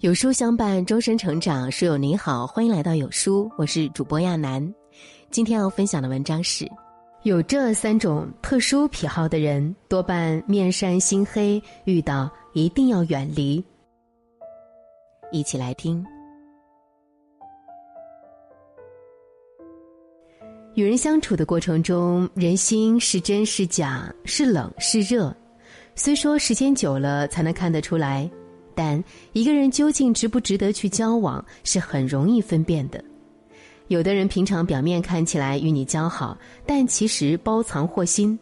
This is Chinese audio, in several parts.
有书相伴，终身成长。书友你好，欢迎来到有书，我是主播亚楠。今天要分享的文章是：有这三种特殊癖好的人，多半面善心黑，遇到一定要远离。一起来听。与人相处的过程中，人心是真是假，是冷是热，虽说时间久了才能看得出来。但一个人究竟值不值得去交往，是很容易分辨的。有的人平常表面看起来与你交好，但其实包藏祸心；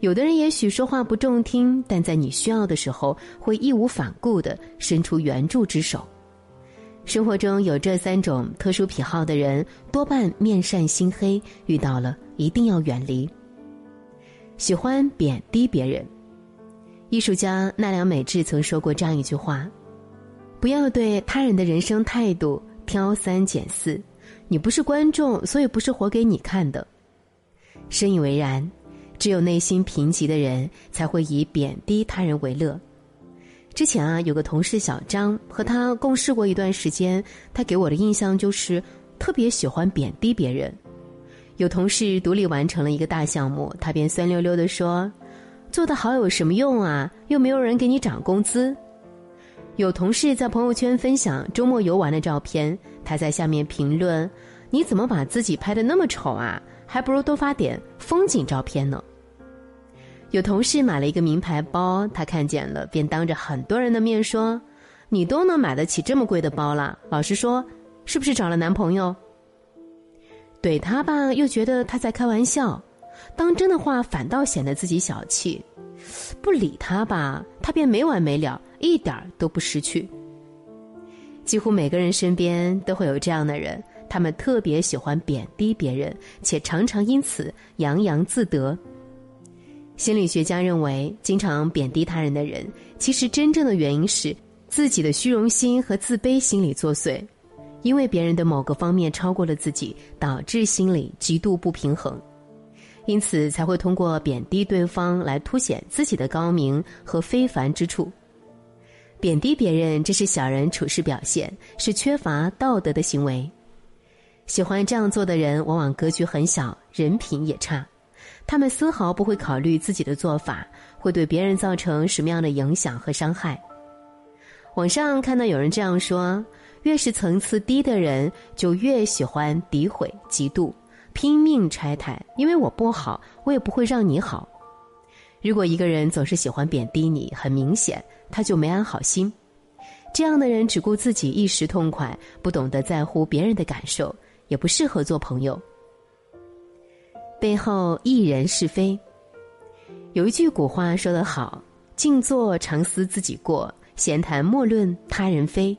有的人也许说话不中听，但在你需要的时候会义无反顾的伸出援助之手。生活中有这三种特殊癖好的人，多半面善心黑，遇到了一定要远离。喜欢贬低别人。艺术家奈良美智曾说过这样一句话：“不要对他人的人生态度挑三拣四，你不是观众，所以不是活给你看的。”深以为然，只有内心贫瘠的人才会以贬低他人为乐。之前啊，有个同事小张和他共事过一段时间，他给我的印象就是特别喜欢贬低别人。有同事独立完成了一个大项目，他便酸溜溜地说。做得好有什么用啊？又没有人给你涨工资。有同事在朋友圈分享周末游玩的照片，他在下面评论：“你怎么把自己拍的那么丑啊？还不如多发点风景照片呢。”有同事买了一个名牌包，他看见了，便当着很多人的面说：“你都能买得起这么贵的包了，老实说，是不是找了男朋友？”怼他吧，又觉得他在开玩笑。当真的话，反倒显得自己小气；不理他吧，他便没完没了，一点儿都不识趣。几乎每个人身边都会有这样的人，他们特别喜欢贬低别人，且常常因此洋洋自得。心理学家认为，经常贬低他人的人，其实真正的原因是自己的虚荣心和自卑心理作祟，因为别人的某个方面超过了自己，导致心理极度不平衡。因此才会通过贬低对方来凸显自己的高明和非凡之处。贬低别人，这是小人处事表现，是缺乏道德的行为。喜欢这样做的人，往往格局很小，人品也差。他们丝毫不会考虑自己的做法会对别人造成什么样的影响和伤害。网上看到有人这样说：越是层次低的人，就越喜欢诋毁、嫉妒。拼命拆台，因为我不好，我也不会让你好。如果一个人总是喜欢贬低你，很明显他就没安好心。这样的人只顾自己一时痛快，不懂得在乎别人的感受，也不适合做朋友。背后一人是非，有一句古话说得好：“静坐常思自己过，闲谈莫论他人非。”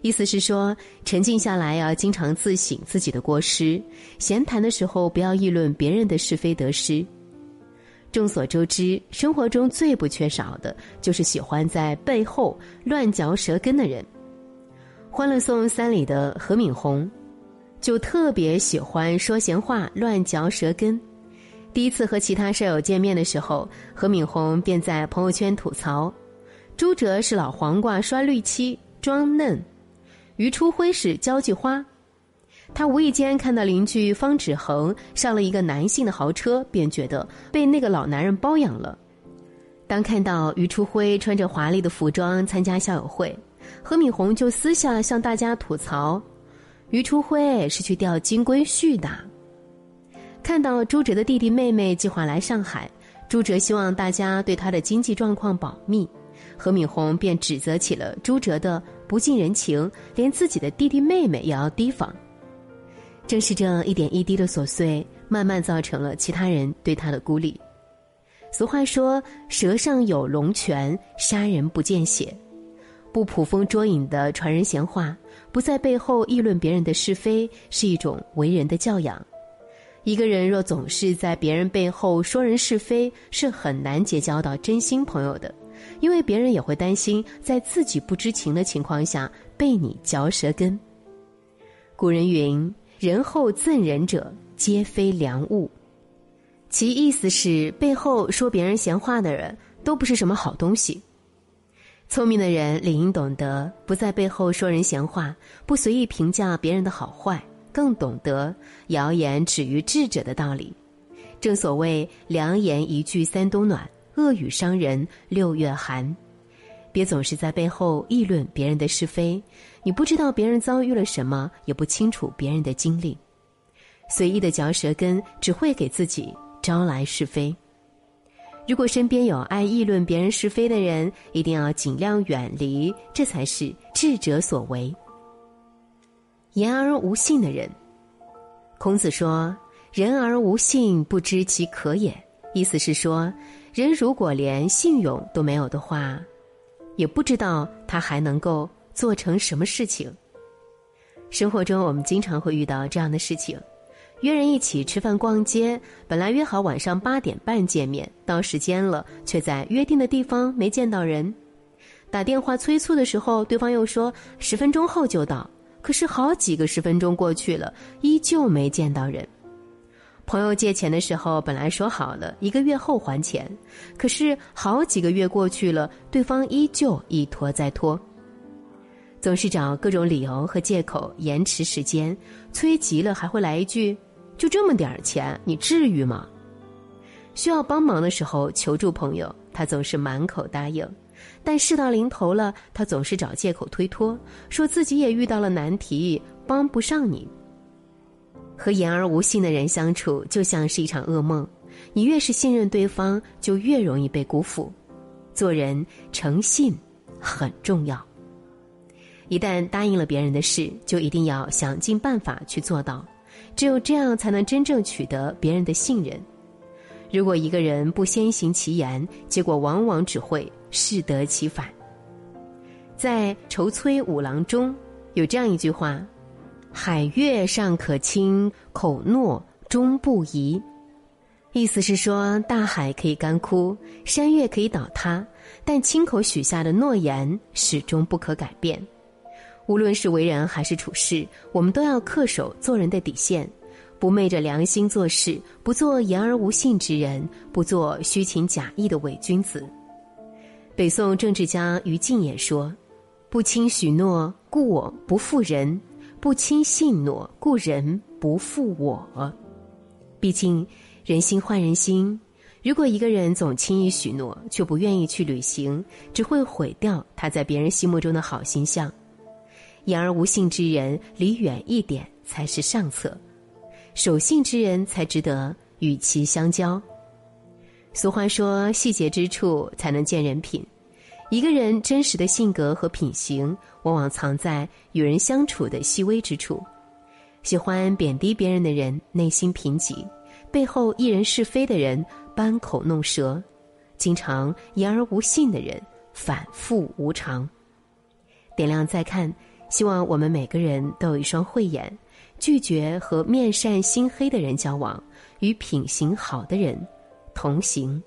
意思是说，沉静下来要经常自省自己的过失，闲谈的时候不要议论别人的是非得失。众所周知，生活中最不缺少的就是喜欢在背后乱嚼舌根的人。《欢乐颂》三里的何敏红，就特别喜欢说闲话、乱嚼舌根。第一次和其他舍友见面的时候，何敏红便在朋友圈吐槽：“朱哲是老黄瓜刷绿漆，装嫩。”于初辉是交际花，他无意间看到邻居方志恒上了一个男性的豪车，便觉得被那个老男人包养了。当看到于初辉穿着华丽的服装参加校友会，何敏红就私下向大家吐槽：于初辉是去钓金龟婿的。看到朱哲的弟弟妹妹计划来上海，朱哲希望大家对他的经济状况保密。何敏红便指责起了朱哲的不近人情，连自己的弟弟妹妹也要提防。正是这一点一滴的琐碎，慢慢造成了其他人对他的孤立。俗话说：“舌上有龙泉，杀人不见血。”不捕风捉影的传人闲话，不在背后议论别人的是非，是一种为人的教养。一个人若总是在别人背后说人是非，是很难结交到真心朋友的。因为别人也会担心，在自己不知情的情况下被你嚼舌根。古人云：“人后赠人者，皆非良物。”其意思是，背后说别人闲话的人都不是什么好东西。聪明的人理应懂得不在背后说人闲话，不随意评价别人的好坏，更懂得谣言止于智者的道理。正所谓良言一句三冬暖，恶语伤人六月寒。别总是在背后议论别人的是非，你不知道别人遭遇了什么，也不清楚别人的经历。随意的嚼舌根，只会给自己招来是非。如果身边有爱议论别人是非的人，一定要尽量远离，这才是智者所为。言而无信的人，孔子说：“人而无信，不知其可也。”意思是说，人如果连信用都没有的话，也不知道他还能够做成什么事情。生活中，我们经常会遇到这样的事情。约人一起吃饭逛街，本来约好晚上八点半见面，到时间了，却在约定的地方没见到人。打电话催促的时候，对方又说十分钟后就到，可是好几个十分钟过去了，依旧没见到人。朋友借钱的时候，本来说好了一个月后还钱，可是好几个月过去了，对方依旧一拖再拖。总是找各种理由和借口延迟时间，催急了还会来一句。就这么点儿钱，你至于吗？需要帮忙的时候求助朋友，他总是满口答应；但事到临头了，他总是找借口推脱，说自己也遇到了难题，帮不上你。和言而无信的人相处，就像是一场噩梦。你越是信任对方，就越容易被辜负。做人诚信很重要。一旦答应了别人的事，就一定要想尽办法去做到。只有这样，才能真正取得别人的信任。如果一个人不先行其言，结果往往只会适得其反。在《愁崔五郎》中有这样一句话：“海月尚可亲，口诺终不移。”意思是说，大海可以干枯，山岳可以倒塌，但亲口许下的诺言始终不可改变。无论是为人还是处事，我们都要恪守做人的底线，不昧着良心做事，不做言而无信之人，不做虚情假意的伪君子。北宋政治家于禁也说：“不轻许诺，故我不负人；不轻信诺，故人不负我。”毕竟，人心换人心，如果一个人总轻易许诺，却不愿意去履行，只会毁掉他在别人心目中的好形象。言而无信之人，离远一点才是上策；守信之人才值得与其相交。俗话说：“细节之处才能见人品。”一个人真实的性格和品行，往往藏在与人相处的细微之处。喜欢贬低别人的人，内心贫瘠；背后议人是非的人，搬口弄舌；经常言而无信的人，反复无常。点亮再看。希望我们每个人都有一双慧眼，拒绝和面善心黑的人交往，与品行好的人同行。